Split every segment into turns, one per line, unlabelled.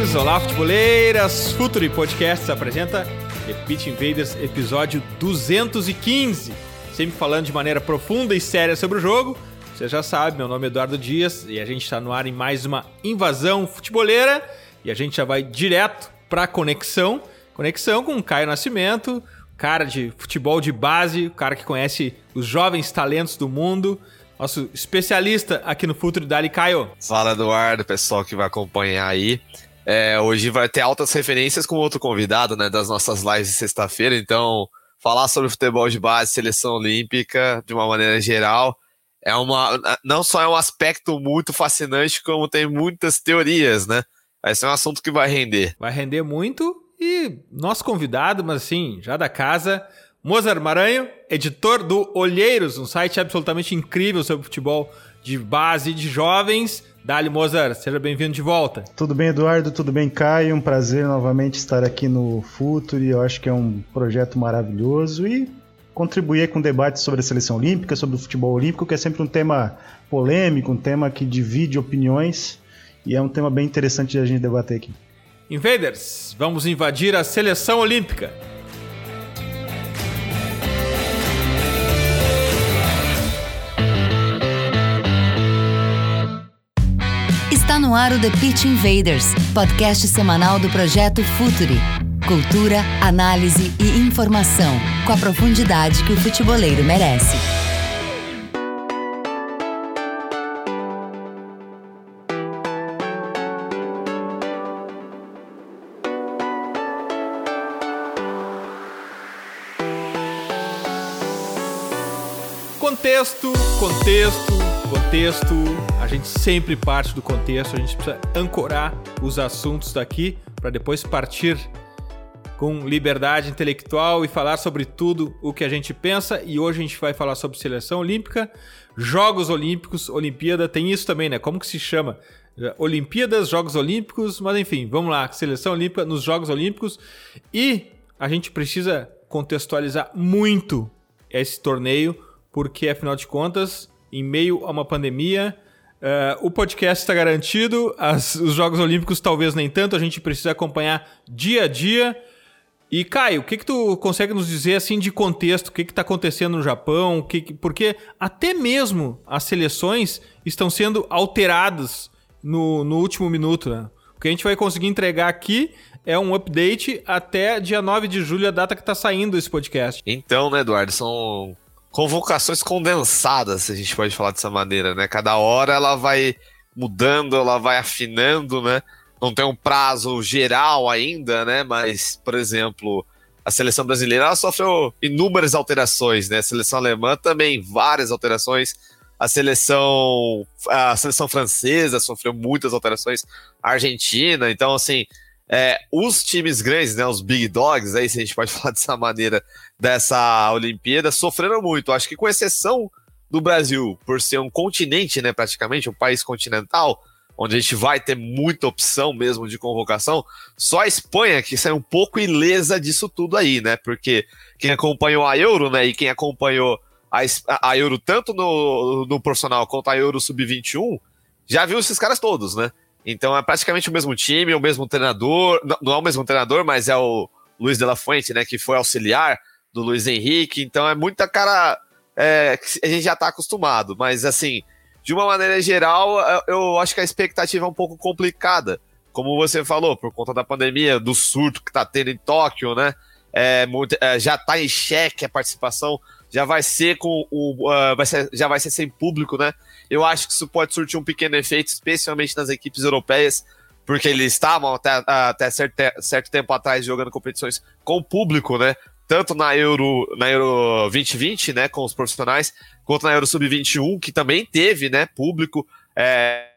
Olá, futeboleiras! Futuri Podcasts apresenta The Pitch Invaders, episódio 215. Sempre falando de maneira profunda e séria sobre o jogo. Você já sabe, meu nome é Eduardo Dias e a gente está no ar em mais uma invasão futeboleira. E a gente já vai direto para conexão. Conexão com o Caio Nascimento, cara de futebol de base, o cara que conhece os jovens talentos do mundo nosso especialista aqui no Futuro Dali, Caio.
Fala, Eduardo, pessoal que vai acompanhar aí. É, hoje vai ter altas referências com outro convidado, né, das nossas lives de sexta-feira, então falar sobre futebol de base, seleção olímpica, de uma maneira geral, é uma não só é um aspecto muito fascinante, como tem muitas teorias, né? Esse é um assunto que vai render.
Vai render muito e nosso convidado, mas assim, já da casa, Mozart Maranho, editor do Olheiros, um site absolutamente incrível sobre futebol de base de jovens. Dali, Mozart, seja bem-vindo de volta.
Tudo bem, Eduardo? Tudo bem, Caio? Um prazer novamente estar aqui no Futuri. Eu acho que é um projeto maravilhoso e contribuir com debates sobre a seleção olímpica, sobre o futebol olímpico, que é sempre um tema polêmico, um tema que divide opiniões e é um tema bem interessante de a gente debater aqui.
Invaders, vamos invadir a seleção olímpica.
No ar o The Pitch Invaders, podcast semanal do projeto Futuri. Cultura, análise e informação, com a profundidade que o futeboleiro merece.
Contexto, contexto, contexto. A gente sempre parte do contexto, a gente precisa ancorar os assuntos daqui para depois partir com liberdade intelectual e falar sobre tudo o que a gente pensa. E hoje a gente vai falar sobre seleção olímpica, Jogos Olímpicos, Olimpíada, tem isso também, né? Como que se chama? Olimpíadas, Jogos Olímpicos, mas enfim, vamos lá, seleção olímpica nos Jogos Olímpicos. E a gente precisa contextualizar muito esse torneio, porque afinal de contas, em meio a uma pandemia, uh, o podcast está garantido, as, os Jogos Olímpicos talvez nem tanto, a gente precisa acompanhar dia a dia. E Caio, o que, que tu consegue nos dizer assim de contexto? O que está acontecendo no Japão? Que, que, porque até mesmo as seleções estão sendo alteradas no, no último minuto. Né? O que a gente vai conseguir entregar aqui é um update até dia 9 de julho, a data que está saindo esse podcast.
Então, né, Eduardo, são convocações condensadas, se a gente pode falar dessa maneira, né? Cada hora ela vai mudando, ela vai afinando, né? Não tem um prazo geral ainda, né? Mas, por exemplo, a seleção brasileira sofreu inúmeras alterações, né? A seleção alemã também várias alterações. A seleção a seleção francesa sofreu muitas alterações. A Argentina, então assim, é, os times grandes, né, os big dogs, aí se a gente pode falar dessa maneira, dessa Olimpíada, sofreram muito. Acho que com exceção do Brasil, por ser um continente, né, praticamente, um país continental, onde a gente vai ter muita opção mesmo de convocação, só a Espanha que saiu um pouco ilesa disso tudo aí, né, porque quem acompanhou a Euro, né, e quem acompanhou a, a Euro tanto no, no profissional quanto a Euro Sub-21, já viu esses caras todos, né? Então é praticamente o mesmo time, o mesmo treinador. Não, é o mesmo treinador, mas é o Luiz de la Fuente, né? Que foi auxiliar do Luiz Henrique. Então é muita cara. É, a gente já tá acostumado. Mas assim, de uma maneira geral, eu acho que a expectativa é um pouco complicada. Como você falou, por conta da pandemia, do surto que tá tendo em Tóquio, né? É, muito, é, já tá em xeque a participação, já vai ser com o. Uh, vai ser, já vai ser sem público, né? Eu acho que isso pode surtir um pequeno efeito, especialmente nas equipes europeias, porque eles estavam até, até certo, certo tempo atrás jogando competições com público, né? Tanto na Euro, na Euro 2020, né, com os profissionais, quanto na Euro Sub-21, que também teve, né, público. É,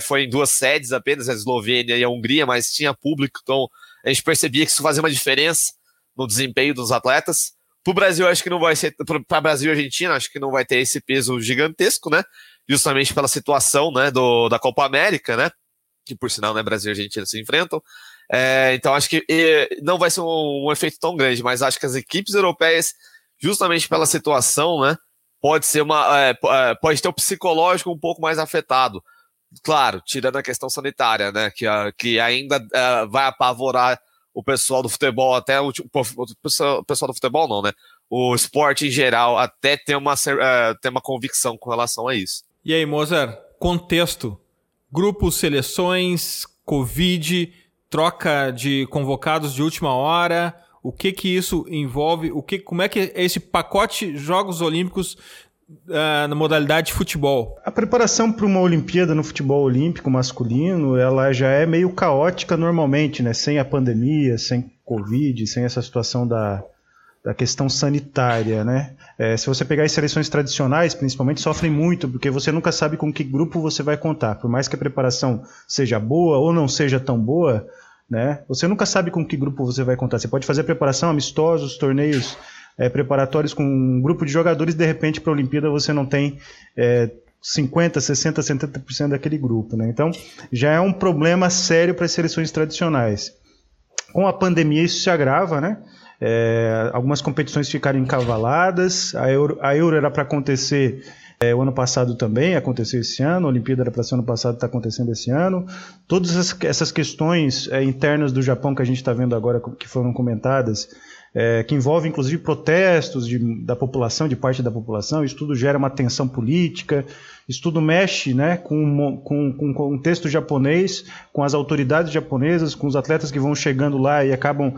foi em duas sedes apenas, a Eslovênia e a Hungria, mas tinha público, então a gente percebia que isso fazia uma diferença no desempenho dos atletas. Para o Brasil, acho que não vai ser. Para Brasil e Argentina, acho que não vai ter esse peso gigantesco, né? Justamente pela situação né, do, da Copa América, né? Que por sinal, né, Brasil e Argentina se enfrentam. É, então acho que e, não vai ser um, um, efeito tão grande, mas acho que as equipes europeias, justamente pela situação, né? Pode ser uma. É, é pode ter o psicológico um pouco mais afetado. Claro, tirando a questão sanitária, né? Que, que ainda uh, vai apavorar o pessoal do futebol, até o, o pessoal do futebol não, né? O esporte em geral, até ter uma, uh, ter uma convicção com relação a isso.
E aí, Mozart, contexto. Grupos, seleções, Covid, troca de convocados de última hora. O que que isso envolve? O que, como é que é esse pacote Jogos Olímpicos uh, na modalidade de futebol?
A preparação para uma Olimpíada no futebol olímpico masculino, ela já é meio caótica normalmente, né? Sem a pandemia, sem Covid, sem essa situação da, da questão sanitária, né? É, se você pegar as seleções tradicionais, principalmente, sofrem muito, porque você nunca sabe com que grupo você vai contar. Por mais que a preparação seja boa ou não seja tão boa, né? Você nunca sabe com que grupo você vai contar. Você pode fazer preparação amistosos, torneios é, preparatórios com um grupo de jogadores, de repente para a Olimpíada você não tem é, 50, 60, 70% daquele grupo. Né? Então já é um problema sério para as seleções tradicionais. Com a pandemia isso se agrava, né? É, algumas competições ficaram encavaladas, a Euro, a Euro era para acontecer é, o ano passado também, aconteceu esse ano, a Olimpíada era para ser ano passado, está acontecendo esse ano. Todas essas, questões é, internas do Japão que a gente está vendo agora, que foram comentadas, é, que envolve inclusive protestos de, da população, de parte da população. Isso tudo gera uma tensão política, isso tudo mexe né, com, com, o contexto japonês, com as autoridades japonesas, com os atletas que vão chegando lá e acabam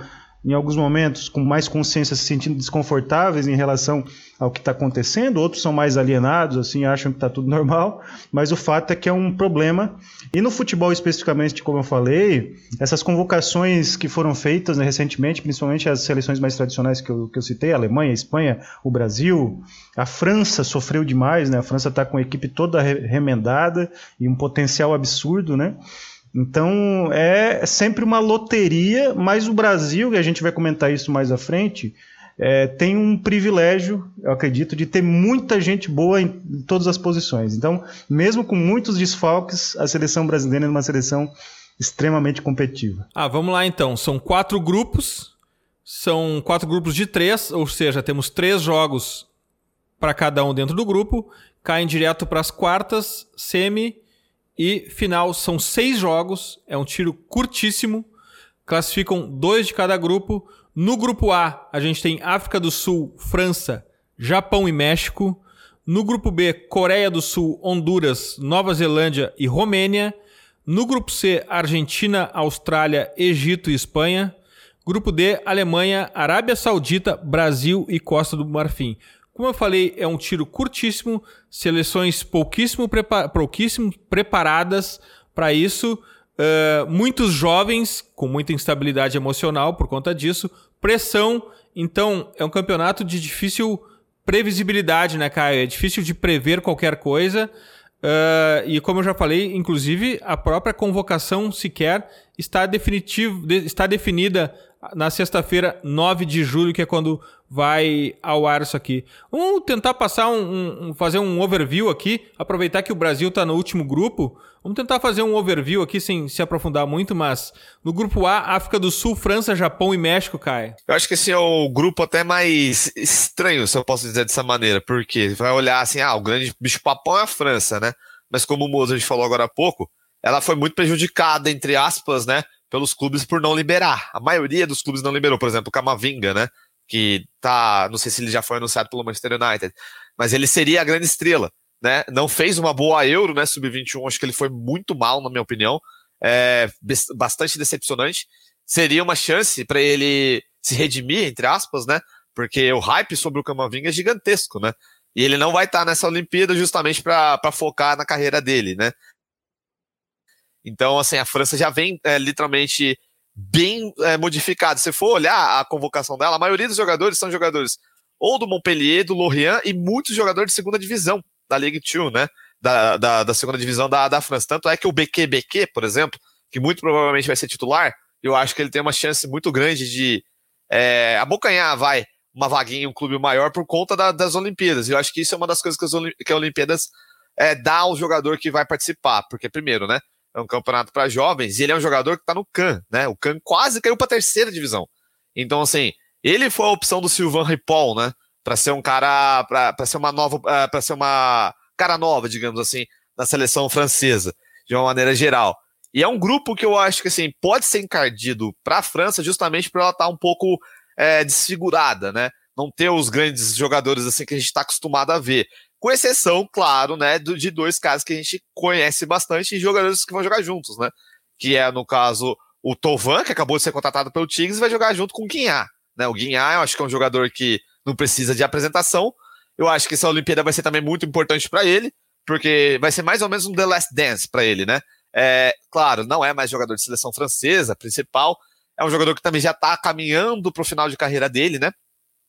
em alguns momentos com mais consciência se sentindo desconfortáveis em relação ao que está acontecendo, outros são mais alienados, assim, acham que está tudo normal, mas o fato é que é um problema. E no futebol especificamente, como eu falei, essas convocações que foram feitas né, recentemente, principalmente as seleções mais tradicionais que eu, que eu citei, a Alemanha, a Espanha, o Brasil, a França sofreu demais, né? A França está com a equipe toda remendada e um potencial absurdo, né? Então é sempre uma loteria, mas o Brasil, e a gente vai comentar isso mais à frente, é, tem um privilégio, eu acredito, de ter muita gente boa em, todas as posições. Então, mesmo com muitos desfalques, a seleção brasileira é uma seleção extremamente competitiva.
Ah, vamos lá então. São quatro grupos, são quatro grupos de três, ou seja, temos três jogos para cada um dentro do grupo, caem direto para as quartas, semi e final são seis jogos, é um tiro curtíssimo. Classificam dois de cada grupo. No grupo A, a gente tem África do Sul, França, Japão e México. No grupo B, Coreia do Sul, Honduras, Nova Zelândia e Romênia. No grupo C, Argentina, Austrália, Egito e Espanha. Grupo D, Alemanha, Arábia Saudita, Brasil e Costa do Marfim. Como eu falei, é um tiro curtíssimo, seleções pouquíssimo, prepa pouquíssimo preparadas para isso, uh, muitos jovens com muita instabilidade emocional por conta disso, pressão. Então, é um campeonato de difícil previsibilidade, né, Caio? É difícil de prever qualquer coisa. Uh, e como eu já falei, inclusive a própria convocação sequer está, definitivo, de, está definida na sexta-feira, 9 de julho, que é quando vai ao ar isso aqui. Vamos tentar passar um, um fazer um overview aqui, aproveitar que o Brasil está no último grupo. Vamos tentar fazer um overview aqui sem se aprofundar muito, mas no grupo A, África do Sul, França, Japão e México, Kai.
Eu acho que esse é o grupo até mais estranho, se eu posso dizer dessa maneira, porque vai olhar assim, ah, o grande bicho papão é a França, né? Mas como o Mozart falou agora há pouco, ela foi muito prejudicada, entre aspas, né? Pelos clubes por não liberar. A maioria dos clubes não liberou, por exemplo, o Camavinga, né? que tá, não sei se ele já foi anunciado pelo Manchester United, mas ele seria a grande estrela, né? Não fez uma boa Euro, né? Sub-21, acho que ele foi muito mal, na minha opinião, é, bastante decepcionante. Seria uma chance para ele se redimir, entre aspas, né? Porque o hype sobre o Camavinga é gigantesco, né? E ele não vai estar tá nessa Olimpíada justamente para focar na carreira dele, né? Então, assim, a França já vem é, literalmente bem é, modificado. Se for olhar a convocação dela, a maioria dos jogadores são jogadores ou do Montpellier, do Lorient e muitos jogadores de segunda divisão da Ligue 2, né? da, da, da, segunda divisão da, da França. Tanto é que o BQ, por exemplo, que muito provavelmente vai ser titular, eu acho que ele tem uma chance muito grande de é, abocanhar, vai, uma vaguinha em um clube maior por conta da, das Olimpíadas. Eu acho que isso é uma das coisas que, as, Olimpíadas é, dá ao jogador que vai participar, porque primeiro, né, é um campeonato para jovens e ele é um jogador que está no CAN, né? O CAN quase caiu para terceira divisão. Então, assim, ele foi a opção do Sylvain Ripoll, né? Para ser um cara, para ser uma nova, uh, para ser uma cara nova, digamos assim, na seleção francesa, de uma maneira geral. E é um grupo que eu acho que assim pode ser encardido para a França justamente por ela estar tá um pouco é, desfigurada, né? Não ter os grandes jogadores assim que a gente está acostumado a ver. Com exceção, claro, né, de dois caras que a gente conhece bastante e jogadores que vão jogar juntos, né? Que é, no caso, o Tovan, que acabou de ser contratado pelo Tigres, vai jogar junto com o Guinhá. Né? O Guinhá, eu acho que é um jogador que não precisa de apresentação. Eu acho que essa Olimpíada vai ser também muito importante para ele, porque vai ser mais ou menos um The Last Dance para ele, né? É, claro, não é mais jogador de seleção francesa principal, é um jogador que também já está caminhando para o final de carreira dele, né?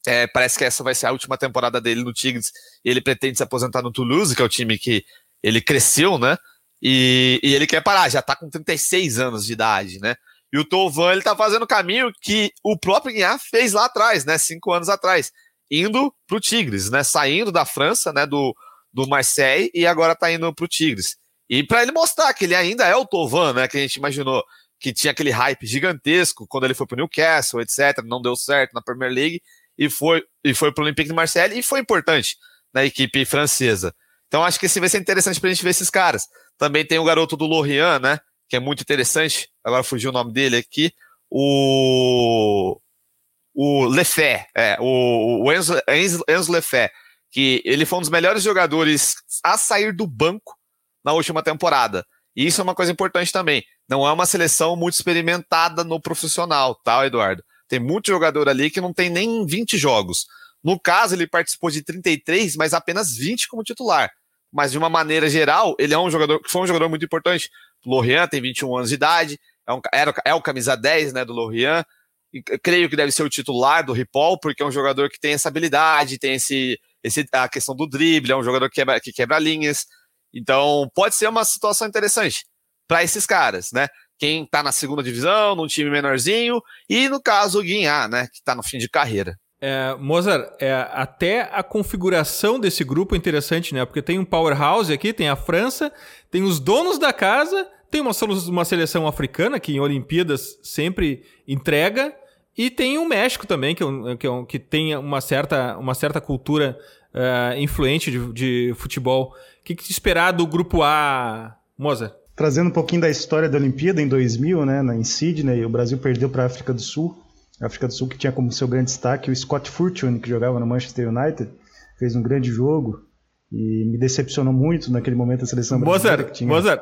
É, parece que essa vai ser a última temporada dele no Tigres e ele pretende se aposentar no Toulouse, que é o time que ele cresceu, né? E, e ele quer parar, já tá com 36 anos de idade, né? E o Tovan, ele tá fazendo o caminho que o próprio Guiá fez lá atrás, né? Cinco anos atrás, indo pro Tigres, né? Saindo da França, né? Do, do Marseille e agora tá indo pro Tigres. E para ele mostrar que ele ainda é o Tovan, né? Que a gente imaginou que tinha aquele hype gigantesco quando ele foi pro Newcastle, etc. Não deu certo na Premier League e foi, e foi para o Olympique de Marseille e foi importante na equipe francesa. Então acho que esse vai ser interessante para a gente ver esses caras. Também tem o garoto do Lorient, né? Que é muito interessante. Agora fugiu o nome dele aqui. O. O Lefé, é, o, o Enzo, Enzo, Enzo Lefé, que ele foi um dos melhores jogadores a sair do banco na última temporada. E isso é uma coisa importante também. Não é uma seleção muito experimentada no profissional, tá, Eduardo? Tem muito jogador ali que não tem nem 20 jogos. No caso, ele participou de 33, mas apenas 20 como titular. Mas de uma maneira geral, ele é um jogador que foi um jogador muito importante. O Lorient tem 21 anos de idade, é, um, é o camisa 10 né, do Lorient. E creio que deve ser o titular do Ripoll, porque é um jogador que tem essa habilidade, tem esse, esse a questão do drible, é um jogador que quebra, que quebra linhas. Então, pode ser uma situação interessante para esses caras, né? Quem está na segunda divisão, num time menorzinho, e no caso o Guinhá, né, que está no fim de carreira.
É, Mozart, é, até a configuração desse grupo é interessante, né? Porque tem um powerhouse aqui, tem a França, tem os donos da casa, tem uma, uma seleção africana que em Olimpíadas sempre entrega, e tem o México também, que, é que, é que tem uma certa, uma certa cultura uh, influente de, de futebol. O que, que esperar do grupo A, Mozart?
Trazendo um pouquinho da história da Olimpíada em 2000, né, em Sydney, o Brasil perdeu para a África do Sul. A África do Sul que tinha como seu grande destaque o Scott Fortune, que jogava no Manchester United, fez um grande jogo e me decepcionou muito naquele momento a seleção
brasileira Mozart, que tinha. Mozart,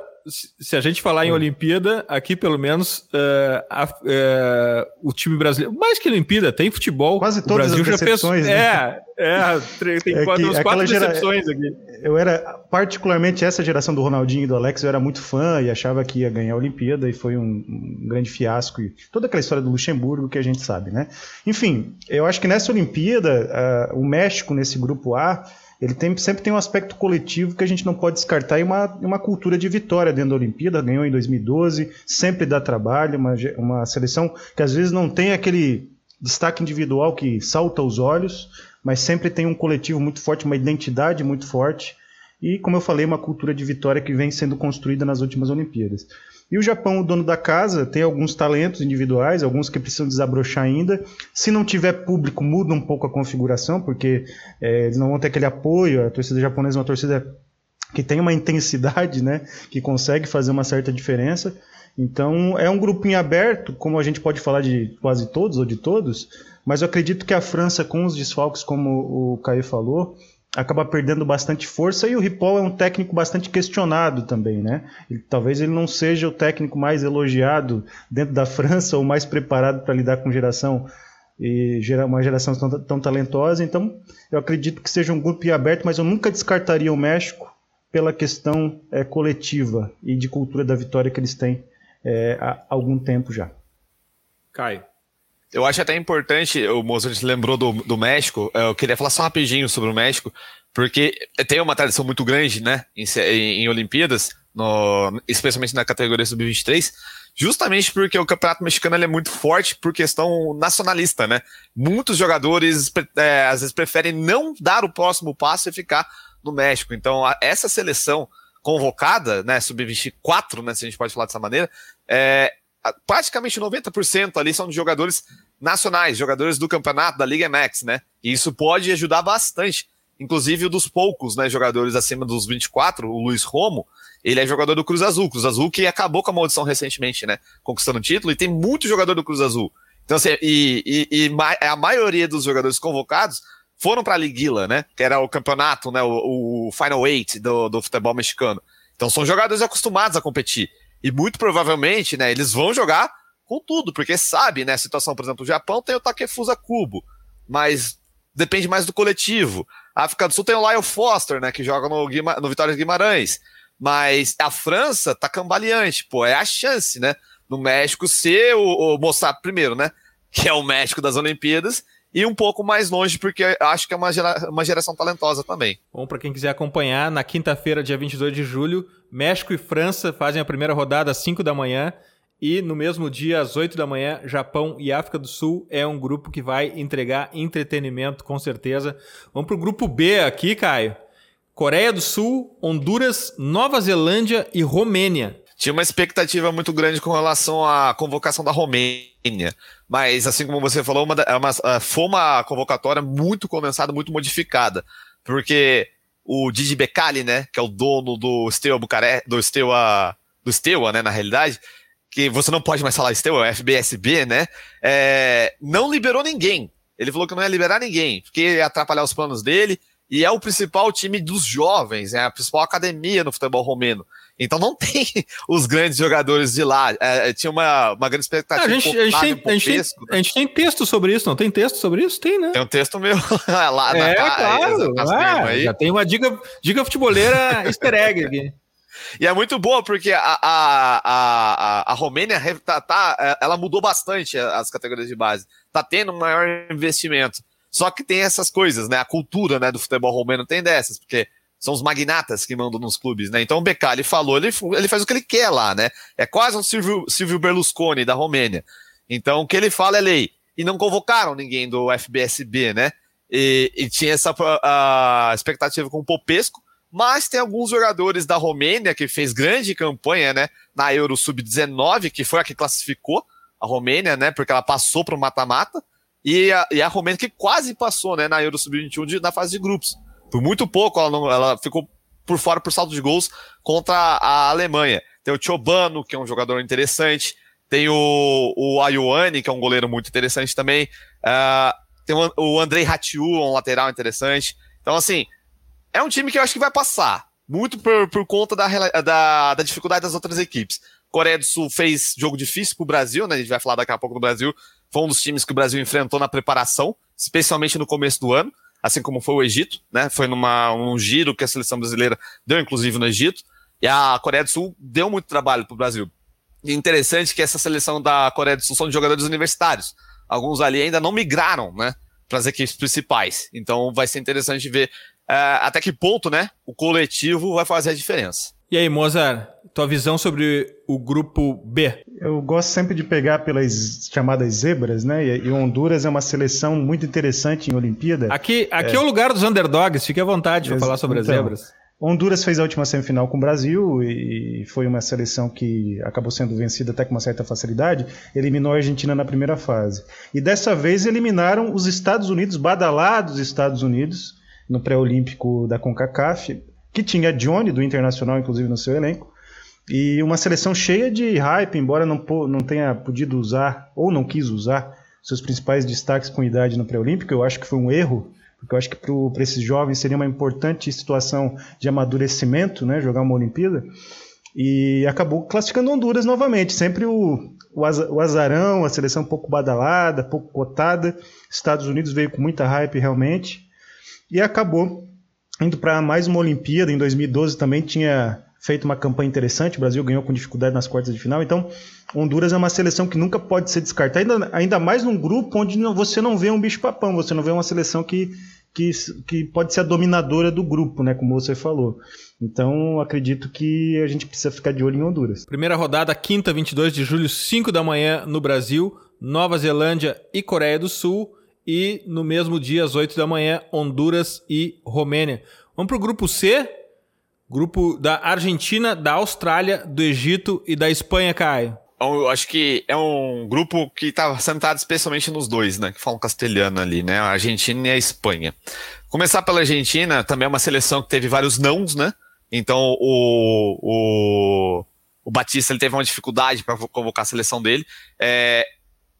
se a gente falar em Olimpíada, aqui pelo menos uh, a, uh, o time brasileiro, mais que Olimpíada, tem futebol.
Quase todas o Brasil as decepções,
já né? É, é, tem é quatro, uns quatro gera... decepções aqui.
Eu era, particularmente essa geração do Ronaldinho e do Alex, eu era muito fã e achava que ia ganhar a Olimpíada e foi um, um grande fiasco. E toda aquela história do Luxemburgo que a gente sabe, né? Enfim, eu acho que nessa Olimpíada, uh, o México, nesse grupo A, ele tem, sempre tem um aspecto coletivo que a gente não pode descartar e uma, uma cultura de vitória dentro da Olimpíada. Ganhou em 2012, sempre dá trabalho, uma, uma seleção que às vezes não tem aquele destaque individual que salta aos olhos, mas sempre tem um coletivo muito forte, uma identidade muito forte e, como eu falei, uma cultura de vitória que vem sendo construída nas últimas Olimpíadas. E o Japão, o dono da casa, tem alguns talentos individuais, alguns que precisam desabrochar ainda. Se não tiver público, muda um pouco a configuração, porque é, eles não vão ter aquele apoio. A torcida japonesa é uma torcida que tem uma intensidade, né, que consegue fazer uma certa diferença. Então é um grupinho aberto, como a gente pode falar de quase todos ou de todos, mas eu acredito que a França, com os desfalques, como o Caio falou, acaba perdendo bastante força e o Ripoll é um técnico bastante questionado também, né? Ele, talvez ele não seja o técnico mais elogiado dentro da França ou mais preparado para lidar com geração e uma geração tão, tão, talentosa. Então, eu acredito que seja um grupo aberto, mas eu nunca descartaria o México pela questão é, coletiva e de cultura da vitória que eles têm é, há algum tempo já.
Caio.
Eu acho até importante, o Mozart lembrou do, do México, eu queria falar só rapidinho sobre o México, porque tem uma tradição muito grande, né, em, em, Olimpíadas, no, especialmente na categoria sub-23, justamente porque o campeonato mexicano é muito forte por questão nacionalista, né? Muitos jogadores é, às vezes preferem não dar o próximo passo e ficar no México. Então, essa seleção convocada, né, sub-24, né, se a gente pode falar dessa maneira, é, praticamente 90% ali são de jogadores nacionais, jogadores do campeonato da Liga MX, né? E isso pode ajudar bastante. Inclusive, dos poucos né, jogadores acima dos 24, o Luiz Romo, ele é jogador do Cruz Azul. Cruz Azul que acabou com a maldição recentemente, né? Conquistando o título, e tem muito jogador do Cruz Azul. Então, assim, e, e, e a maioria dos jogadores convocados foram para a Liguila, né? Que era o campeonato, né? O, o Final Eight do, do futebol mexicano. Então são jogadores acostumados a competir. E muito provavelmente, né, eles vão jogar com tudo, porque sabe, né? A situação, por exemplo, o Japão tem o Takefusa Kubo, mas depende mais do coletivo. A África do Sul tem o Lyle Foster, né? Que joga no, Guima, no Vitória de Guimarães. Mas a França tá cambaleante, pô, é a chance, né? No México ser o, o mostrar primeiro, né? Que é o México das Olimpíadas e um pouco mais longe, porque acho que é uma, gera, uma geração talentosa também.
Bom, para quem quiser acompanhar, na quinta-feira, dia 22 de julho, México e França fazem a primeira rodada às 5 da manhã. E no mesmo dia, às 8 da manhã, Japão e África do Sul é um grupo que vai entregar entretenimento, com certeza. Vamos para o grupo B aqui, Caio. Coreia do Sul, Honduras, Nova Zelândia e Romênia.
Tinha uma expectativa muito grande com relação à convocação da Romênia. Mas, assim como você falou, uma, é uma, é, foi uma convocatória muito condensada, muito modificada. Porque o Didi Becali, né, que é o dono do Steaua Bucareste, do Steaua, do Steaua, né, na realidade, que você não pode mais falar Steaua, é FBSB, né, é, não liberou ninguém. Ele falou que não ia liberar ninguém, porque ia atrapalhar os planos dele, e é o principal time dos jovens, é a principal academia no futebol romeno. Então não tem os grandes jogadores de lá. É, é tinha uma, uma grande expectativa.
a, gente, a, gente tem, a, gente tem, né? a gente tem texto sobre isso, não tem texto sobre isso? Tem, né?
Tem um texto meu lá
é, na claro. Ah, já tem uma dica, dica futebolera easter egg aqui.
E é muito boa, porque a, a, a, a Romênia tá, tá, ela mudou bastante as categorias de base. Tá tendo um maior investimento. Só que tem essas coisas, né? A cultura né, do futebol romeno tem dessas, porque são os magnatas que mandam nos clubes, né? Então o Becali falou, ele, ele faz o que ele quer lá, né? É quase um Silvio, Silvio Berlusconi da Romênia. Então o que ele fala é lei. E não convocaram ninguém do FBSB, né? E, e tinha essa a, expectativa com o Popesco, mas tem alguns jogadores da Romênia que fez grande campanha, né? Na Euro Sub-19, que foi a que classificou a Romênia, né? Porque ela passou para o mata-mata. E a, e a Romênia que quase passou, né? Na Euro Sub-21 na fase de grupos. Por muito pouco ela, não, ela ficou por fora por saldo de gols contra a Alemanha. Tem o Chobano, que é um jogador interessante. Tem o, o Ayuane, que é um goleiro muito interessante também. Uh, tem o, o Andrei Ratiu, um lateral interessante. Então, assim, é um time que eu acho que vai passar. Muito por, por conta da, da, da dificuldade das outras equipes. Coreia do Sul fez jogo difícil para o Brasil, né? A gente vai falar daqui a pouco do Brasil. Foi um dos times que o Brasil enfrentou na preparação, especialmente no começo do ano assim como foi o Egito, né? Foi numa um giro que a seleção brasileira deu, inclusive, no Egito. E a Coreia do Sul deu muito trabalho para o Brasil. E interessante que essa seleção da Coreia do Sul são de jogadores universitários. Alguns ali ainda não migraram, né? Para as equipes principais. Então vai ser interessante ver uh, até que ponto, né? O coletivo vai fazer a diferença.
E aí, Mozart, tua visão sobre o grupo B?
Eu gosto sempre de pegar pelas chamadas zebras, né? E Honduras é uma seleção muito interessante em Olimpíada.
Aqui, aqui é, é o lugar dos underdogs, fique à vontade para falar sobre então, as zebras.
Honduras fez a última semifinal com o Brasil e foi uma seleção que acabou sendo vencida até com uma certa facilidade. Eliminou a Argentina na primeira fase. E dessa vez eliminaram os Estados Unidos, badalados Estados Unidos, no pré-olímpico da CONCACAF que tinha Johnny do Internacional, inclusive, no seu elenco. E uma seleção cheia de hype, embora não, não tenha podido usar, ou não quis usar, seus principais destaques com idade no pré-olímpico. Eu acho que foi um erro, porque eu acho que para esses jovens seria uma importante situação de amadurecimento, né, jogar uma Olimpíada. E acabou classificando Honduras novamente. Sempre o, o azarão, a seleção pouco badalada, pouco cotada. Estados Unidos veio com muita hype realmente. E acabou indo para mais uma Olimpíada. Em 2012 também tinha feito uma campanha interessante. O Brasil ganhou com dificuldade nas quartas de final. Então, Honduras é uma seleção que nunca pode ser descartada, ainda, ainda mais num grupo onde você não vê um bicho-papão, você não vê uma seleção que, que, que pode ser a dominadora do grupo, né, como você falou. Então, acredito que a gente precisa ficar de olho em Honduras.
Primeira rodada, quinta, 22 de julho, 5 da manhã no Brasil, Nova Zelândia e Coreia do Sul. E no mesmo dia, às 8 da manhã, Honduras e Romênia. Vamos para o grupo C, grupo da Argentina, da Austrália, do Egito e da Espanha, Caio.
Então, eu acho que é um grupo que está sentado especialmente nos dois, né? Que falam castelhano ali, né? A Argentina e a Espanha. Começar pela Argentina, também é uma seleção que teve vários nãos, né? Então o, o, o Batista ele teve uma dificuldade para convocar a seleção dele. É,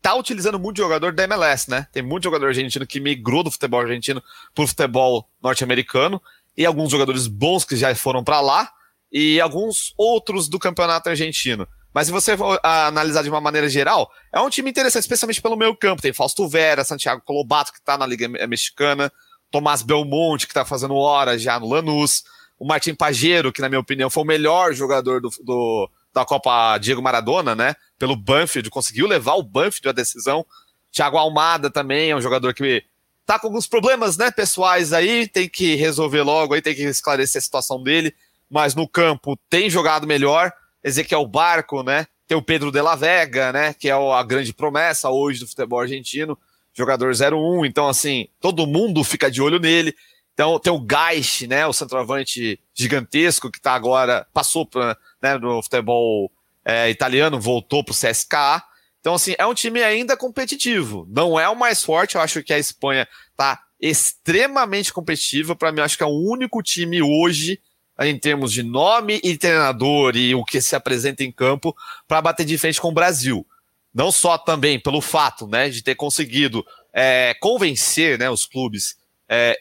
tá utilizando muito jogador da MLS, né? Tem muito jogador argentino que migrou do futebol argentino para o futebol norte-americano e alguns jogadores bons que já foram para lá e alguns outros do campeonato argentino. Mas se você for analisar de uma maneira geral, é um time interessante, especialmente pelo meio campo. Tem Fausto Vera, Santiago Colobato, que está na Liga Mexicana, Tomás Belmonte, que está fazendo hora já no Lanús, o Martim Pajero, que na minha opinião foi o melhor jogador do, do da Copa Diego Maradona, né? Pelo Banfield, conseguiu levar o Banfield à decisão. Thiago Almada também é um jogador que tá com alguns problemas, né, pessoais aí, tem que resolver logo aí, tem que esclarecer a situação dele, mas no campo tem jogado melhor. Ezequiel Barco, né? Tem o Pedro de la Vega, né? Que é a grande promessa hoje do futebol argentino, jogador 01. Então, assim, todo mundo fica de olho nele. Então, tem o Gaish, né? O centroavante gigantesco que tá agora, passou para né, no futebol é, italiano, voltou para o CSKA. Então, assim, é um time ainda competitivo. Não é o mais forte. Eu acho que a Espanha tá extremamente competitiva. Para mim, acho que é o único time hoje em termos de nome e treinador e o que se apresenta em campo para bater de frente com o Brasil. Não só também pelo fato né, de ter conseguido é, convencer né, os clubes, é,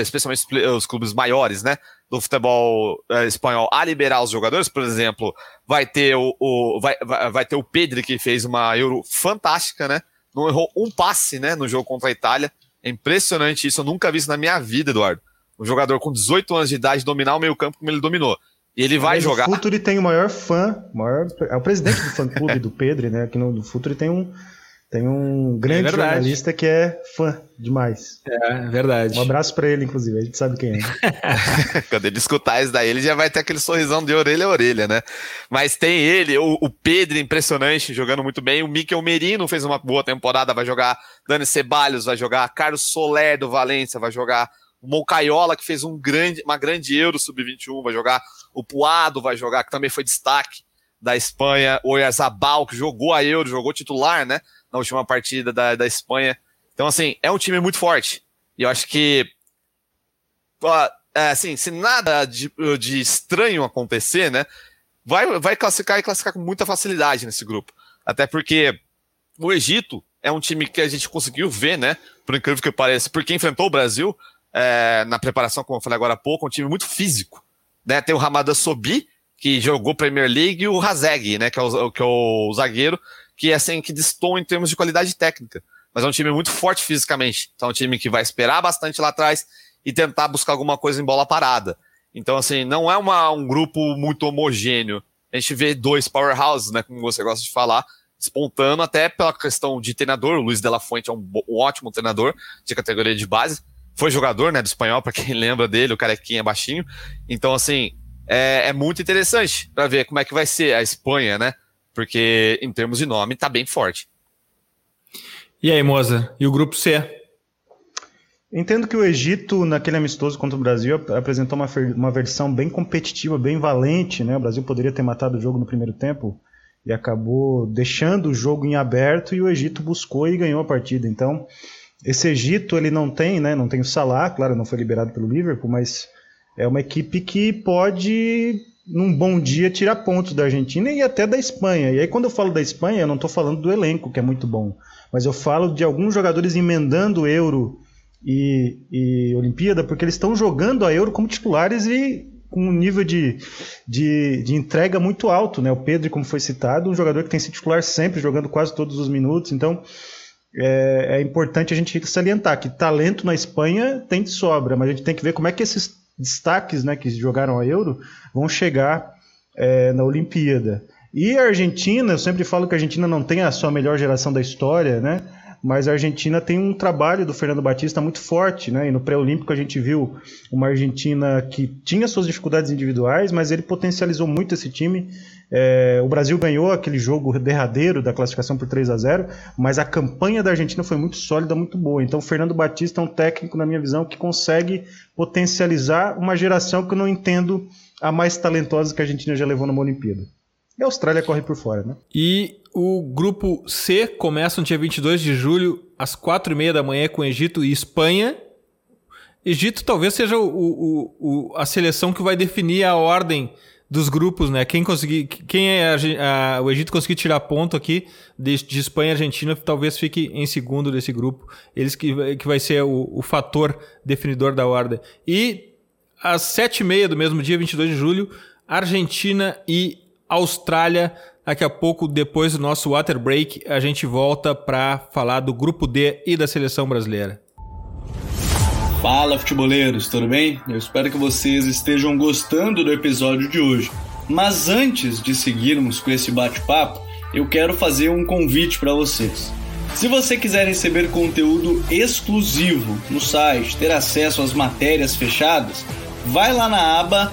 especialmente os clubes maiores né, do futebol é, espanhol, a liberar os jogadores. Por exemplo, vai ter o, o vai, vai, vai, ter o Pedro que fez uma Euro fantástica, né? Não errou um passe né, no jogo contra a Itália. É impressionante isso, eu nunca vi isso na minha vida, Eduardo um jogador com 18 anos de idade dominar o meio-campo como ele dominou. E ele vai jogar.
O Futuri tem o maior fã, maior, é o presidente do fã-clube do Pedro, né? Aqui no Futuri tem um, tem um grande é jornalista que é fã demais.
É, verdade.
Um abraço para ele, inclusive, a gente sabe quem é.
Quando ele escutar isso daí, ele já vai ter aquele sorrisão de orelha a orelha, né? Mas tem ele, o, o Pedro, impressionante, jogando muito bem. O Mikel Merino fez uma boa temporada, vai jogar. Dani Ceballos vai jogar. Carlos Soler do Valência vai jogar. O Moncaiola, que fez um grande, uma grande Euro Sub-21, vai jogar. O Puado vai jogar, que também foi destaque da Espanha. O Oyarzabal, que jogou a Euro, jogou titular, né? Na última partida da, da Espanha. Então, assim, é um time muito forte. E eu acho que. É, assim, se nada de, de estranho acontecer, né? Vai, vai classificar e classificar com muita facilidade nesse grupo. Até porque o Egito é um time que a gente conseguiu ver, né? Por incrível que pareça, porque enfrentou o Brasil é, na preparação, como eu falei agora há pouco, um time muito físico. Né? Tem o Hamada Sobi, que jogou Premier League, e o Hazeg, né? que, é o, que é o zagueiro, que é assim, que distou em termos de qualidade técnica. Mas é um time muito forte fisicamente. Então é um time que vai esperar bastante lá atrás e tentar buscar alguma coisa em bola parada. Então, assim, não é uma, um grupo muito homogêneo. A gente vê dois powerhouses, né? Como você gosta de falar, espontando até pela questão de treinador. O Luiz de la Fuente é um, um ótimo treinador de categoria de base foi jogador, né, do espanhol, para quem lembra dele, o carequinha baixinho. Então, assim, é, é muito interessante para ver como é que vai ser a Espanha, né? Porque em termos de nome tá bem forte.
E aí, Moza? E o grupo C?
Entendo que o Egito, naquele amistoso contra o Brasil, apresentou uma, uma versão bem competitiva, bem valente, né? O Brasil poderia ter matado o jogo no primeiro tempo e acabou deixando o jogo em aberto e o Egito buscou e ganhou a partida. Então, esse Egito ele não tem, né? Não tem o Salah, claro, não foi liberado pelo Liverpool, mas é uma equipe que pode, num bom dia, tirar pontos da Argentina e até da Espanha. E aí, quando eu falo da Espanha, eu não estou falando do elenco, que é muito bom, mas eu falo de alguns jogadores emendando Euro e, e Olimpíada, porque eles estão jogando a Euro como titulares e com um nível de, de, de, entrega muito alto, né? O Pedro, como foi citado, um jogador que tem sido titular sempre, jogando quase todos os minutos. Então, é, é, importante a gente salientar que talento na Espanha tem de sobra, mas a gente tem que ver como é que esses destaques né, que jogaram a Euro vão chegar é, na Olimpíada. E a Argentina, eu sempre falo que a Argentina não tem a sua melhor geração da história, né? Mas a Argentina tem um trabalho do Fernando Batista muito forte, né? E no pré-olímpico a gente viu uma Argentina que tinha suas dificuldades individuais, mas ele potencializou muito esse time. É, o Brasil ganhou aquele jogo derradeiro da classificação por 3 a 0 mas a campanha da Argentina foi muito sólida, muito boa. Então o Fernando Batista é um técnico, na minha visão, que consegue potencializar uma geração que eu não entendo a mais talentosa que a Argentina já levou numa Olimpíada. E a Austrália corre por fora, né?
E o grupo C começa no dia 22 de julho, às 4h30 da manhã, com Egito e Espanha. Egito talvez seja o, o, o, a seleção que vai definir a ordem dos grupos, né? Quem conseguir, quem é a, a, o Egito conseguir tirar ponto aqui de, de, Espanha e Argentina, talvez fique em segundo desse grupo. Eles que, que vai ser o, o fator definidor da ordem. E às sete e meia do mesmo dia, 22 de julho, Argentina e Austrália Daqui a pouco, depois do nosso water break, a gente volta para falar do grupo D e da seleção brasileira.
Fala, futeboleiros, tudo bem? Eu espero que vocês estejam gostando do episódio de hoje. Mas antes de seguirmos com esse bate-papo, eu quero fazer um convite para vocês. Se você quiser receber conteúdo exclusivo no site, ter acesso às matérias fechadas, vai lá na aba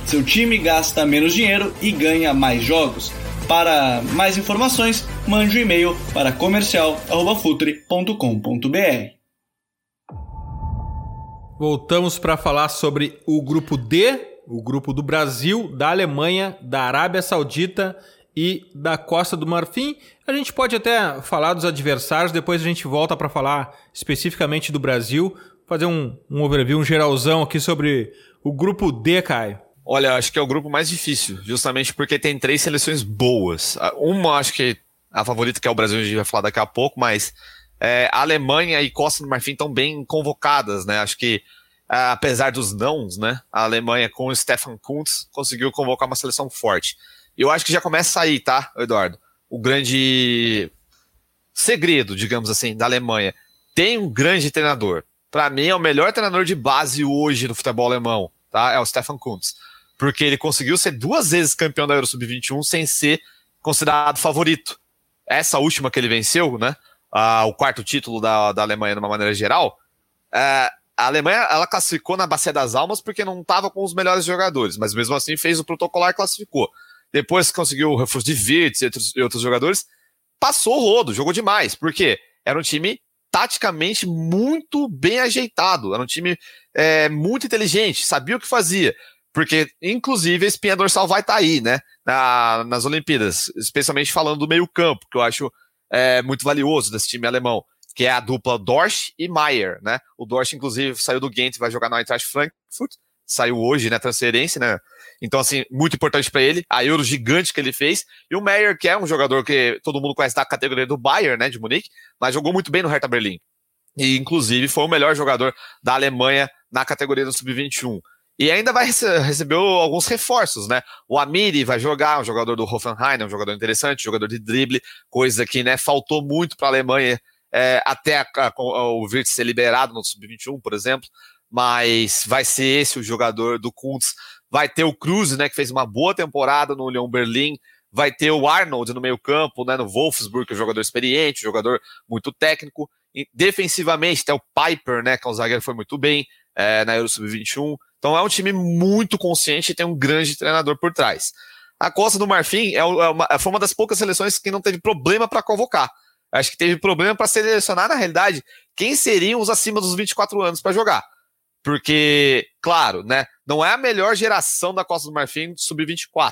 Seu time gasta menos dinheiro e ganha mais jogos. Para mais informações, mande um e-mail para comercial@futre.com.br.
Voltamos para falar sobre o grupo D, o grupo do Brasil, da Alemanha, da Arábia Saudita e da Costa do Marfim. A gente pode até falar dos adversários, depois a gente volta para falar especificamente do Brasil, fazer um, um overview, um geralzão aqui sobre o grupo D, Caio.
Olha, acho que é o grupo mais difícil, justamente porque tem três seleções boas. Uma, acho que a favorita, que é o Brasil, a gente vai falar daqui a pouco, mas é, a Alemanha e Costa do Marfim estão bem convocadas, né? Acho que, apesar dos nãos, né? A Alemanha com o Stefan Kuntz conseguiu convocar uma seleção forte. E eu acho que já começa aí, tá, Eduardo? O grande segredo, digamos assim, da Alemanha. Tem um grande treinador. Para mim, é o melhor treinador de base hoje no futebol alemão, tá? É o Stefan Kuntz porque ele conseguiu ser duas vezes campeão da Euro Sub-21 sem ser considerado favorito. Essa última que ele venceu, né? O quarto título da, da Alemanha, de uma maneira geral. Uh, a Alemanha ela classificou na Bacia das Almas porque não estava com os melhores jogadores, mas mesmo assim fez o protocolar e classificou. Depois conseguiu o reforço de Wirtz e outros, e outros jogadores, passou o rodo, jogou demais. Por quê? Era um time taticamente muito bem ajeitado, era um time é, muito inteligente, sabia o que fazia. Porque, inclusive, a espinha dorsal vai estar tá aí, né? Na, nas Olimpíadas, especialmente falando do meio-campo, que eu acho é, muito valioso desse time alemão, que é a dupla Dorsch e Maier, né? O Dorsch, inclusive, saiu do Ghent e vai jogar na Eintracht Frankfurt, saiu hoje, né? Transferência, né? Então, assim, muito importante para ele, a Euro gigante que ele fez. E o Maier, que é um jogador que todo mundo conhece da categoria do Bayern, né? De Munique, mas jogou muito bem no Hertha Berlim. E, inclusive, foi o melhor jogador da Alemanha na categoria do Sub-21. E ainda vai rece receber alguns reforços, né? O Amiri vai jogar, um jogador do Hoffenheim, um jogador interessante, jogador de drible, coisa que né, faltou muito para a Alemanha é, até a, a, o Wirtz ser liberado no Sub-21, por exemplo. Mas vai ser esse o jogador do Kuntz. Vai ter o Cruz, né, que fez uma boa temporada no Leão Berlim. Vai ter o Arnold no meio-campo, né, no Wolfsburg, que é um jogador experiente, um jogador muito técnico. E, defensivamente, tem o Piper, né, que é um zagueiro foi muito bem é, na Euro Sub-21. Então é um time muito consciente e tem um grande treinador por trás. A Costa do Marfim é, é uma, foi uma das poucas seleções que não teve problema para convocar. Acho que teve problema para selecionar, na realidade, quem seriam os acima dos 24 anos para jogar. Porque, claro, né, não é a melhor geração da Costa do Marfim sub-24,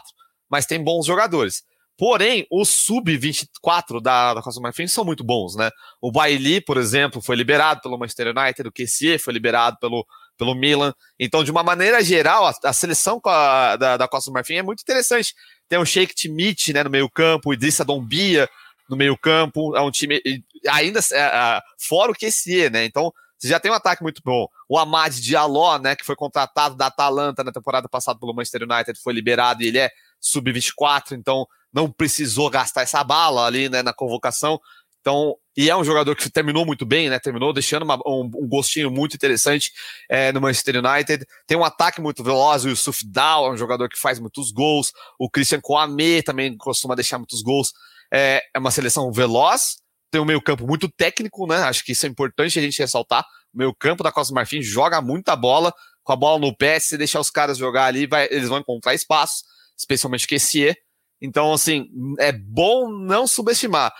mas tem bons jogadores. Porém, os sub-24 da, da Costa do Marfim são muito bons, né? O Bailey, por exemplo, foi liberado pelo Manchester United, o Kessier foi liberado pelo pelo Milan. Então, de uma maneira geral, a, a seleção a, da, da, Costa do Marfim é muito interessante. Tem o Sheikh Timit né, no meio campo, o Idrissa Dombia no meio campo, é um time ainda é, fora o QSE, né? Então, você já tem um ataque muito bom. O Amad Diallo, né, que foi contratado da Atalanta na temporada passada pelo Manchester United, foi liberado e ele é sub-24, então não precisou gastar essa bala ali, né, na convocação. Então, e é um jogador que terminou muito bem, né? Terminou deixando uma, um, um, gostinho muito interessante é, no Manchester United. Tem um ataque muito veloz, o Yusuf Dal é um jogador que faz muitos gols. O Christian Kouamé também costuma deixar muitos gols. É, é uma seleção veloz, tem um meio-campo muito técnico, né? Acho que isso é importante a gente ressaltar. O meio-campo da Costa do Marfim joga muita bola, com a bola no pé, se deixar os caras jogar ali, vai, eles vão encontrar espaço, especialmente o QSE. Então, assim, é bom não subestimar.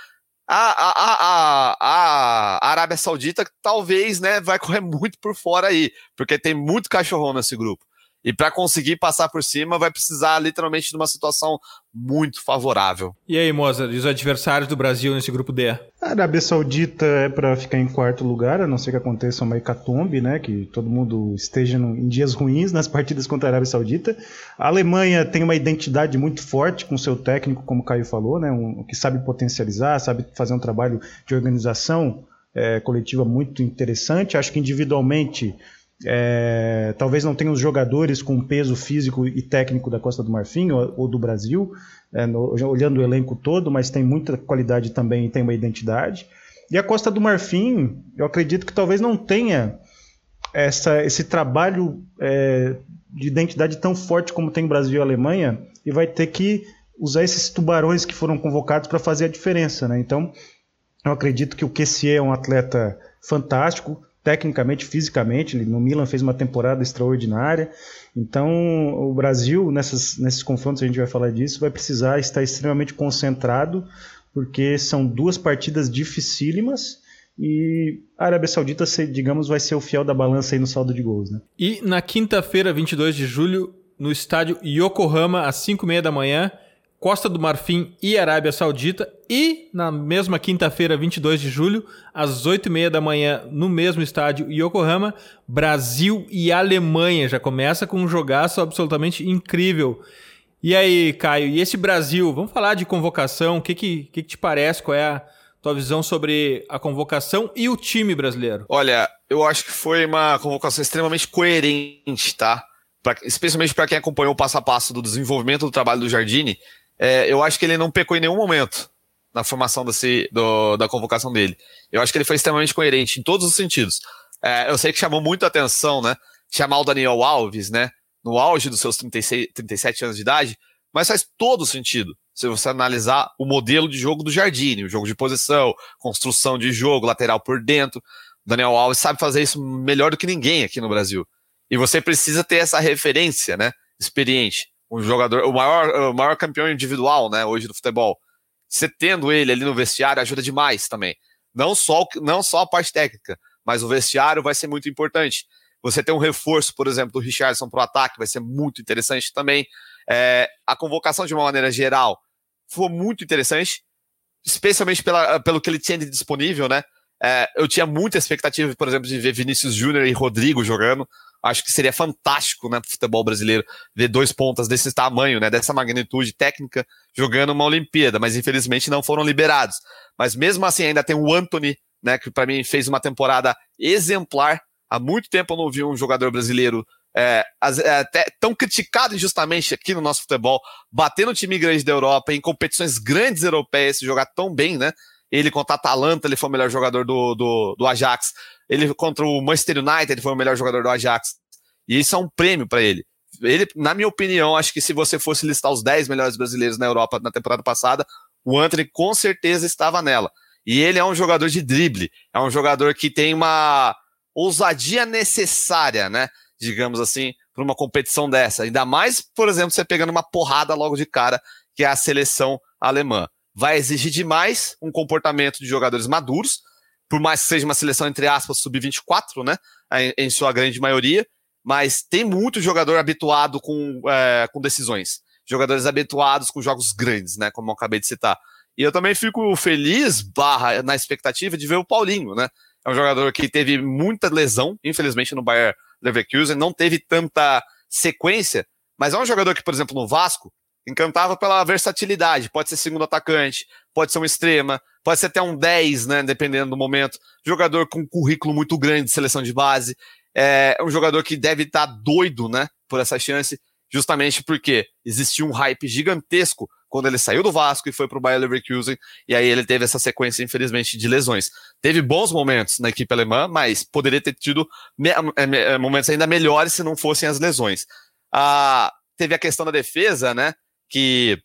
A, a, a, a, Arábia Saudita talvez né, vai correr muito por fora aí, porque tem muito cachorrão nesse grupo. E para conseguir passar por cima, vai precisar literalmente de uma situação muito favorável.
E aí, Mozart, e os adversários do Brasil nesse grupo D?
A Arábia Saudita é para ficar em quarto lugar, a não ser que aconteça uma hecatombe, né? Que todo mundo esteja em dias ruins nas partidas contra a Arábia Saudita. A Alemanha tem uma identidade muito forte com seu técnico, como o Caio falou, né? Um, que sabe potencializar, sabe fazer um trabalho de organização é, coletiva muito interessante. Acho que individualmente é, talvez não tenha os jogadores com peso físico e técnico da Costa do Marfim ou, ou do Brasil, é, no, olhando o elenco todo, mas tem muita qualidade também e tem uma identidade. E a Costa do Marfim, eu acredito que talvez não tenha essa, esse trabalho é, de identidade tão forte como tem Brasil e Alemanha, e vai ter que usar esses tubarões que foram convocados para fazer a diferença. Né? Então, eu acredito que o QCE é um atleta fantástico, tecnicamente, fisicamente. Ele, no Milan fez uma temporada extraordinária. Então, o Brasil, nessas, nesses confrontos, a gente vai falar disso, vai precisar estar extremamente concentrado, porque são duas partidas dificílimas. E a Arábia Saudita, digamos, vai ser o fiel da balança aí no saldo de gols. Né?
E na quinta-feira, 22 de julho, no estádio Yokohama, às 5h30 da manhã, Costa do Marfim e Arábia Saudita. E na mesma quinta-feira, 22 de julho, às 8h30 da manhã, no mesmo estádio Yokohama, Brasil e Alemanha. Já começa com um jogaço absolutamente incrível. E aí, Caio, e esse Brasil? Vamos falar de convocação. O que, que, que, te parece? Qual é a tua visão sobre a convocação e o time brasileiro?
Olha, eu acho que foi uma convocação extremamente coerente, tá? Pra, especialmente para quem acompanhou o passo a passo do desenvolvimento do trabalho do Jardine, é, eu acho que ele não pecou em nenhum momento na formação desse, do, da convocação dele. Eu acho que ele foi extremamente coerente em todos os sentidos. É, eu sei que chamou muito atenção, né? Chamar o Daniel Alves, né? No auge dos seus 36, 37 anos de idade, mas faz todo sentido se você analisar o modelo de jogo do Jardine, o jogo de posição, construção de jogo, lateral por dentro. O Daniel Alves sabe fazer isso melhor do que ninguém aqui no Brasil. E você precisa ter essa referência, né? Experiente um jogador, o maior, o maior campeão individual, né, hoje do futebol. Você tendo ele ali no vestiário ajuda demais também. Não só, não só a parte técnica, mas o vestiário vai ser muito importante. Você ter um reforço, por exemplo, do Richardson para o ataque vai ser muito interessante também. É, a convocação, de uma maneira geral, foi muito interessante, especialmente pela, pelo que ele tinha de disponível, né? É, eu tinha muita expectativa, por exemplo, de ver Vinícius Júnior e Rodrigo jogando. Acho que seria fantástico, né, pro futebol brasileiro, ver dois pontas desse tamanho, né, dessa magnitude técnica, jogando uma Olimpíada, mas infelizmente não foram liberados. Mas mesmo assim, ainda tem o Anthony, né, que para mim fez uma temporada exemplar. Há muito tempo eu não vi um jogador brasileiro é, é, até tão criticado injustamente aqui no nosso futebol, bater no time grande da Europa, em competições grandes europeias, jogar tão bem, né? Ele contra a Atalanta, ele foi o melhor jogador do, do, do Ajax. Ele contra o Manchester United, ele foi o melhor jogador do Ajax. E isso é um prêmio para ele. Ele, na minha opinião, acho que se você fosse listar os 10 melhores brasileiros na Europa na temporada passada, o Anthony com certeza estava nela. E ele é um jogador de drible, é um jogador que tem uma ousadia necessária, né? Digamos assim, para uma competição dessa. Ainda mais, por exemplo, você pegando uma porrada logo de cara, que é a seleção alemã vai exigir demais um comportamento de jogadores maduros, por mais que seja uma seleção, entre aspas, sub-24, né? Em, em, sua grande maioria, mas tem muito jogador habituado com, é, com decisões. Jogadores habituados com jogos grandes, né? Como eu acabei de citar. E eu também fico feliz, barra, na expectativa de ver o Paulinho, né? É um jogador que teve muita lesão, infelizmente, no Bayern Leverkusen, não teve tanta sequência, mas é um jogador que, por exemplo, no Vasco, encantava pela versatilidade. Pode ser segundo atacante, pode ser um extrema, pode ser até um 10, né? Dependendo do momento. Jogador com um currículo muito grande de seleção de base. É um jogador que deve estar tá doido, né? Por essa chance, justamente porque existia um hype gigantesco quando ele saiu do Vasco e foi para o Bayer Leverkusen, e aí ele teve essa sequência, infelizmente, de lesões. Teve bons momentos na equipe alemã, mas poderia ter tido é, momentos ainda melhores se não fossem as lesões. Ah, teve a questão da defesa, né? Que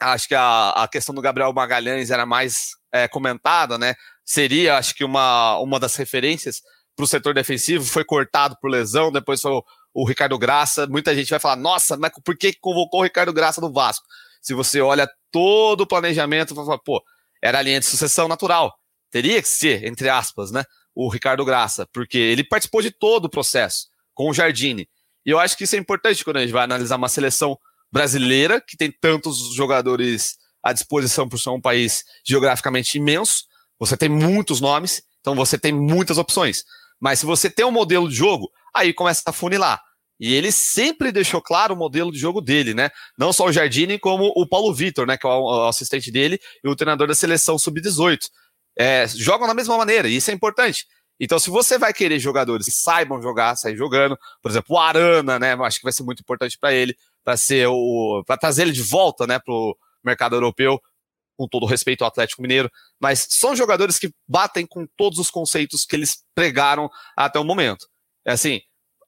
acho que a, a questão do Gabriel Magalhães era mais é, comentada, né? Seria, acho que, uma, uma das referências para o setor defensivo, foi cortado por lesão, depois foi o, o, Ricardo Graça. Muita gente vai falar, nossa, mas por que convocou o Ricardo Graça no Vasco? Se você olha todo o planejamento, vai falar, pô, era a linha de sucessão natural. Teria que ser, entre aspas, né? O Ricardo Graça, porque ele participou de todo o processo com o Jardine. E eu acho que isso é importante quando a gente vai analisar uma seleção brasileira, que tem tantos jogadores à disposição por ser um país geograficamente imenso. Você tem muitos nomes, então você tem muitas opções. Mas se você tem um modelo de jogo, aí começa a funilar. E ele sempre deixou claro o modelo de jogo dele, né? Não só o Jardine, como o Paulo Vitor, né? Que é o assistente dele e o treinador da seleção sub-18. É, jogam da mesma maneira, e isso é importante. Então, se você vai querer jogadores que saibam jogar, sair jogando, por exemplo, o Arana, né? Acho que vai ser muito importante para ele, para ser o. para trazer ele de volta, né, pro mercado europeu, com todo o respeito ao Atlético Mineiro. Mas são jogadores que batem com todos os conceitos que eles pregaram até o momento. É assim,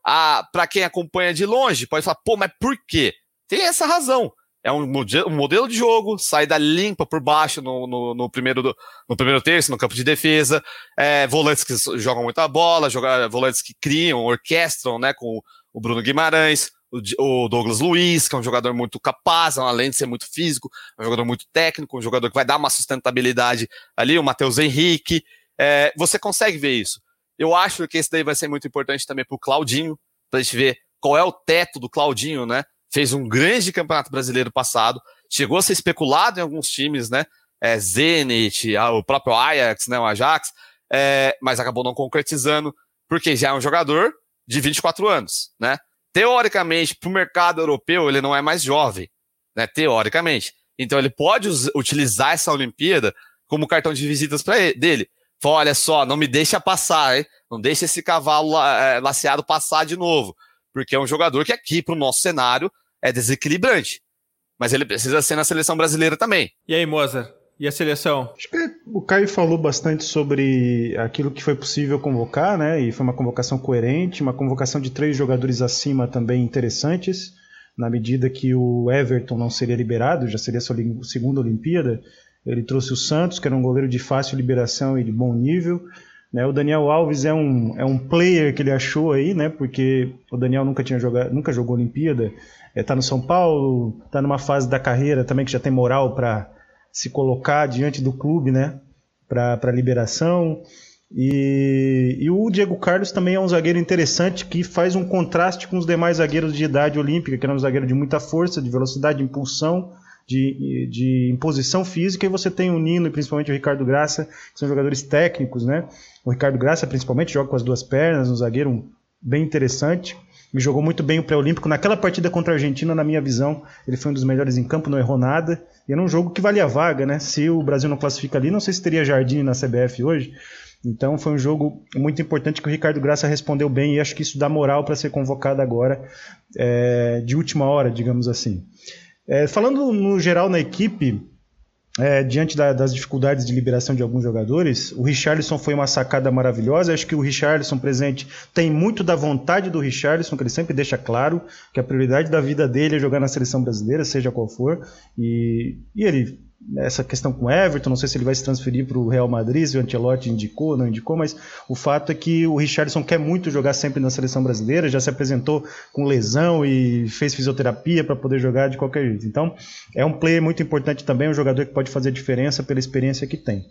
para quem acompanha de longe, pode falar, pô, mas por quê? Tem essa razão. É um, um modelo de jogo, saída limpa por baixo no, no, no primeiro, do, no primeiro terço, no campo de defesa, é, volantes que jogam muita bola, jogar, volantes que criam, orquestram, né, com o Bruno Guimarães, o, Douglas Luiz, que é um jogador muito capaz, além de ser muito físico, é um jogador muito técnico, um jogador que vai dar uma sustentabilidade ali, o Matheus Henrique, é, você consegue ver isso. Eu acho que esse daí vai ser muito importante também para o Claudinho, para a gente ver qual é o teto do Claudinho, né? fez um grande campeonato brasileiro passado, chegou a ser especulado em alguns times, né? É, Zenit, o próprio Ajax, né? O Ajax, é, mas acabou não concretizando, porque já é um jogador de 24 anos, né? Teoricamente, para o mercado europeu, ele não é mais jovem, né? Teoricamente. Então ele pode utilizar essa Olimpíada como cartão de visitas para dele. Fala, olha só, não me deixa passar, hein? Não deixa esse cavalo é, laceado passar de novo porque é um jogador que aqui, para o nosso cenário, é desequilibrante. Mas ele precisa ser na seleção brasileira também.
E aí, Mozart? E a seleção?
Acho que o Caio falou bastante sobre aquilo que foi possível convocar, né? E foi uma convocação coerente, uma convocação de três jogadores acima também interessantes, na medida que o Everton não seria liberado, já seria sua segunda Olimpíada. Ele trouxe o Santos, que era um goleiro de fácil liberação e de bom nível. Né, o Daniel Alves é um, é um player que ele achou aí, né? Porque o Daniel nunca tinha jogado, nunca jogou Olimpíada, está é, no São Paulo, está numa fase da carreira também que já tem moral para se colocar diante do clube, né? Para liberação. E, e, o Diego Carlos também é um zagueiro interessante que faz um contraste com os demais zagueiros de idade olímpica, que era um zagueiro de muita força, de velocidade, de impulsão, de, de imposição física, e você tem o Nino e principalmente o Ricardo Graça, que são jogadores técnicos, né? O Ricardo Graça, principalmente, joga com as duas pernas, um zagueiro bem interessante. E jogou muito bem o pré-olímpico. Naquela partida contra a Argentina, na minha visão, ele foi um dos melhores em campo, não errou nada. E era um jogo que valia vaga, né? Se o Brasil não classifica ali, não sei se teria Jardim na CBF hoje. Então foi um jogo muito importante que o Ricardo Graça respondeu bem e acho que isso dá moral para ser convocado agora, é, de última hora, digamos assim. É, falando no geral na equipe, é, diante da, das dificuldades de liberação de alguns jogadores, o Richarlison foi uma sacada maravilhosa. Acho que o Richarlison presente tem muito da vontade do Richarlison, que ele sempre deixa claro que a prioridade da vida dele é jogar na seleção brasileira, seja qual for. E, e ele essa questão com Everton, não sei se ele vai se transferir para o Real Madrid, se o Ancelotti indicou, não indicou, mas o fato é que o Richardson quer muito jogar sempre na seleção brasileira, já se apresentou com lesão e fez fisioterapia para poder jogar de qualquer jeito. Então, é um player muito importante também, um jogador que pode fazer diferença pela experiência que tem.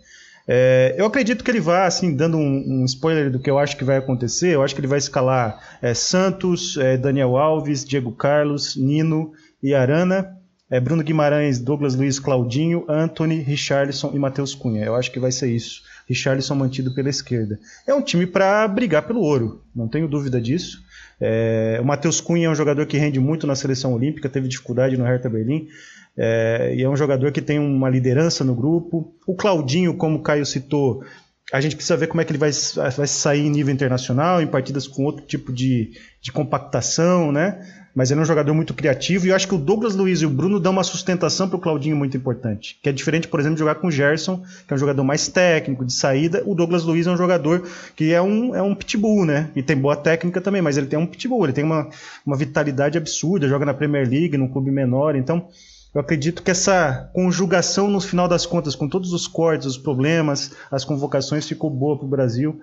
É, eu acredito que ele vai, assim, dando um, um, spoiler do que eu acho que vai acontecer, eu acho que ele vai escalar é, Santos, é, Daniel Alves, Diego Carlos, Nino e Arana, é Bruno Guimarães, Douglas Luiz, Claudinho, Anthony, Richarlison e Matheus Cunha. Eu acho que vai ser isso Richarlison mantido pela esquerda. É um time para brigar pelo ouro, não tenho dúvida disso. É, o Matheus Cunha é um jogador que rende muito na seleção olímpica, teve dificuldade no Hertha Berlim, é, e é um jogador que tem uma liderança no grupo. O Claudinho, como o Caio citou, a gente precisa ver como é que ele vai, vai sair em nível internacional, em partidas com outro tipo de, de compactação, né? Mas ele é um jogador muito criativo e eu acho que o Douglas Luiz e o Bruno dão uma sustentação para o Claudinho muito importante. Que é diferente, por exemplo, de jogar com o Gerson, que é um jogador mais técnico, de saída. O Douglas Luiz é um jogador que é um, é um pitbull, né? E tem boa técnica também, mas ele tem um pitbull, ele tem uma, uma vitalidade absurda, joga na Premier League, num clube menor. Então, eu acredito que essa conjugação, no final das contas, com todos os cortes, os problemas, as convocações, ficou boa para o Brasil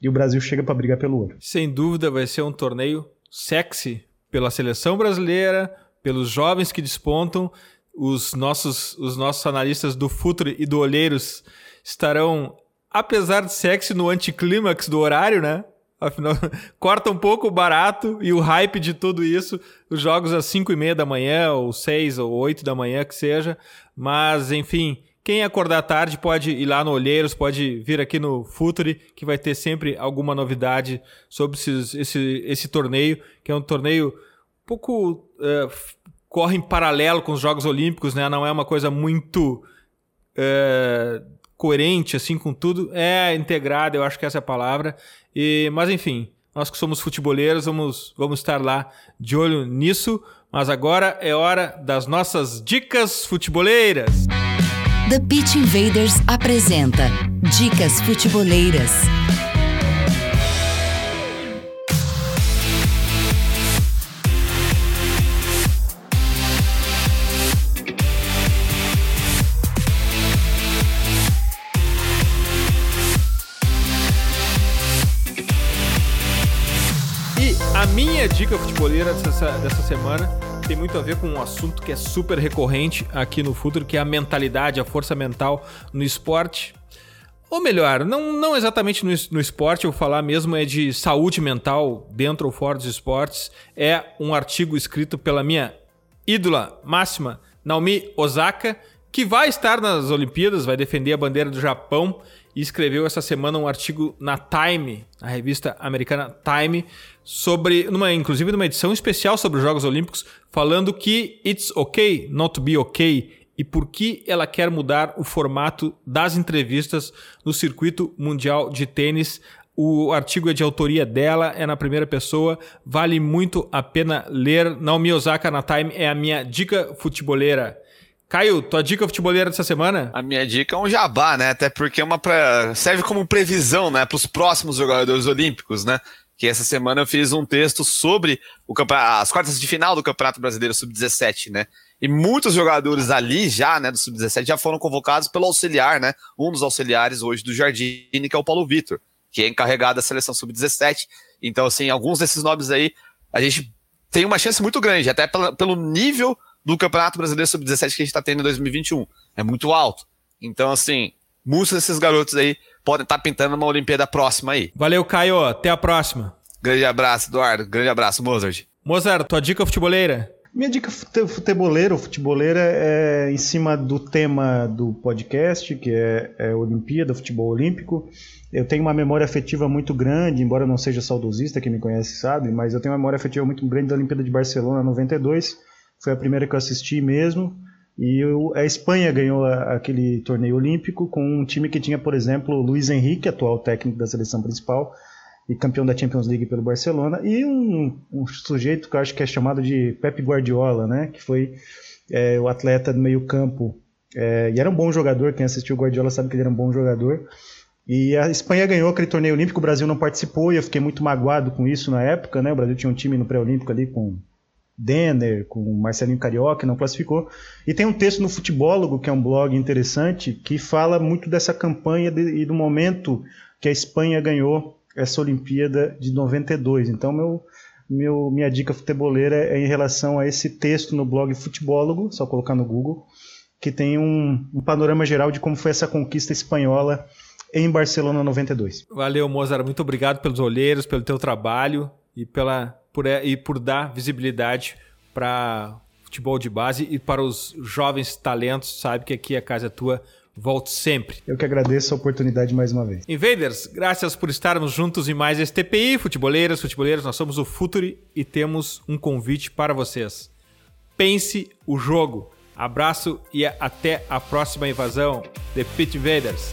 e o Brasil chega para brigar pelo ouro.
Sem dúvida, vai ser um torneio sexy pela seleção brasileira, pelos jovens que despontam. Os nossos, os nossos analistas do Futuro e do Olheiros estarão, apesar de sexy, no anticlímax do horário, né? Afinal, corta um pouco o barato e o hype de tudo isso. Os jogos às 5 e meia da manhã, ou 6 ou 8 da manhã, que seja. Mas, enfim, quem acordar tarde pode ir lá no Olheiros, pode vir aqui no Futuri, que vai ter sempre alguma novidade sobre esses, esse, esse torneio, que é um torneio um pouco. É, corre em paralelo com os Jogos Olímpicos, né? Não é uma coisa muito. É, coerente assim com tudo, é integrada, eu acho que essa é a palavra. E, mas enfim, nós que somos futeboleiros, vamos, vamos estar lá de olho nisso. Mas agora é hora das nossas dicas futeboleiras.
The Pitch Invaders apresenta Dicas Futeboleiras.
minha dica futeboleira dessa, dessa semana tem muito a ver com um assunto que é super recorrente aqui no futuro, que é a mentalidade, a força mental no esporte. Ou melhor, não, não exatamente no, no esporte, eu vou falar mesmo é de saúde mental dentro ou fora dos esportes. É um artigo escrito pela minha ídola máxima, Naomi Osaka, que vai estar nas Olimpíadas, vai defender a bandeira do Japão e escreveu essa semana um artigo na Time, a revista americana Time, sobre, numa, inclusive numa edição especial sobre os Jogos Olímpicos, falando que it's okay not to be okay e por que ela quer mudar o formato das entrevistas no circuito mundial de tênis. O artigo é de autoria dela, é na primeira pessoa, vale muito a pena ler. Naomi Osaka na Time é a minha dica futeboleira. Caio, tua dica futeboleira dessa semana?
A minha dica é um jabá, né? Até porque é uma pra... serve como previsão, né, para os próximos jogadores olímpicos, né? Que essa semana eu fiz um texto sobre o campeonato, as quartas de final do Campeonato Brasileiro Sub-17, né? E muitos jogadores ali já, né, do Sub-17 já foram convocados pelo auxiliar, né? Um dos auxiliares hoje do Jardine, que é o Paulo Vitor, que é encarregado da seleção Sub-17. Então, assim, alguns desses nomes aí, a gente tem uma chance muito grande, até pelo nível do Campeonato Brasileiro Sub-17 que a gente está tendo em 2021. É muito alto. Então, assim, muitos desses garotos aí podem estar tá pintando uma Olimpíada próxima aí.
Valeu, Caio. Até a próxima.
Grande abraço, Eduardo. Grande abraço, Mozart.
Mozart, tua dica futeboleira?
Minha dica futeboleira ou futeboleira é em cima do tema do podcast, que é, é Olimpíada, Futebol Olímpico. Eu tenho uma memória afetiva muito grande, embora não seja saudosista, quem me conhece sabe, mas eu tenho uma memória afetiva muito grande da Olimpíada de Barcelona 92, foi a primeira que eu assisti mesmo. E a Espanha ganhou aquele torneio olímpico com um time que tinha, por exemplo, Luiz Henrique, atual técnico da seleção principal e campeão da Champions League pelo Barcelona, e um, um sujeito que eu acho que é chamado de Pep Guardiola, né, que foi é, o atleta do meio campo. É, e era um bom jogador, quem assistiu o Guardiola sabe que ele era um bom jogador. E a Espanha ganhou aquele torneio olímpico, o Brasil não participou, e eu fiquei muito magoado com isso na época, né? O Brasil tinha um time no pré-olímpico ali com Denner, com Marcelinho Carioca, não classificou. E tem um texto no Futebólogo, que é um blog interessante, que fala muito dessa campanha de, e do momento que a Espanha ganhou essa Olimpíada de 92. Então, meu, meu, minha dica futeboleira é em relação a esse texto no blog Futebólogo, só colocar no Google, que tem um, um panorama geral de como foi essa conquista espanhola em Barcelona 92.
Valeu, Mozart. Muito obrigado pelos olheiros, pelo teu trabalho e pela por, e por dar visibilidade para futebol de base e para os jovens talentos. Sabe que aqui a casa é tua. Volte sempre.
Eu que agradeço a oportunidade mais uma vez.
Invaders, graças por estarmos juntos em mais este TPI. Futeboleiras, futeboleiros, nós somos o Futuri e temos um convite para vocês. Pense o jogo. Abraço e até a próxima invasão. The Pit Invaders.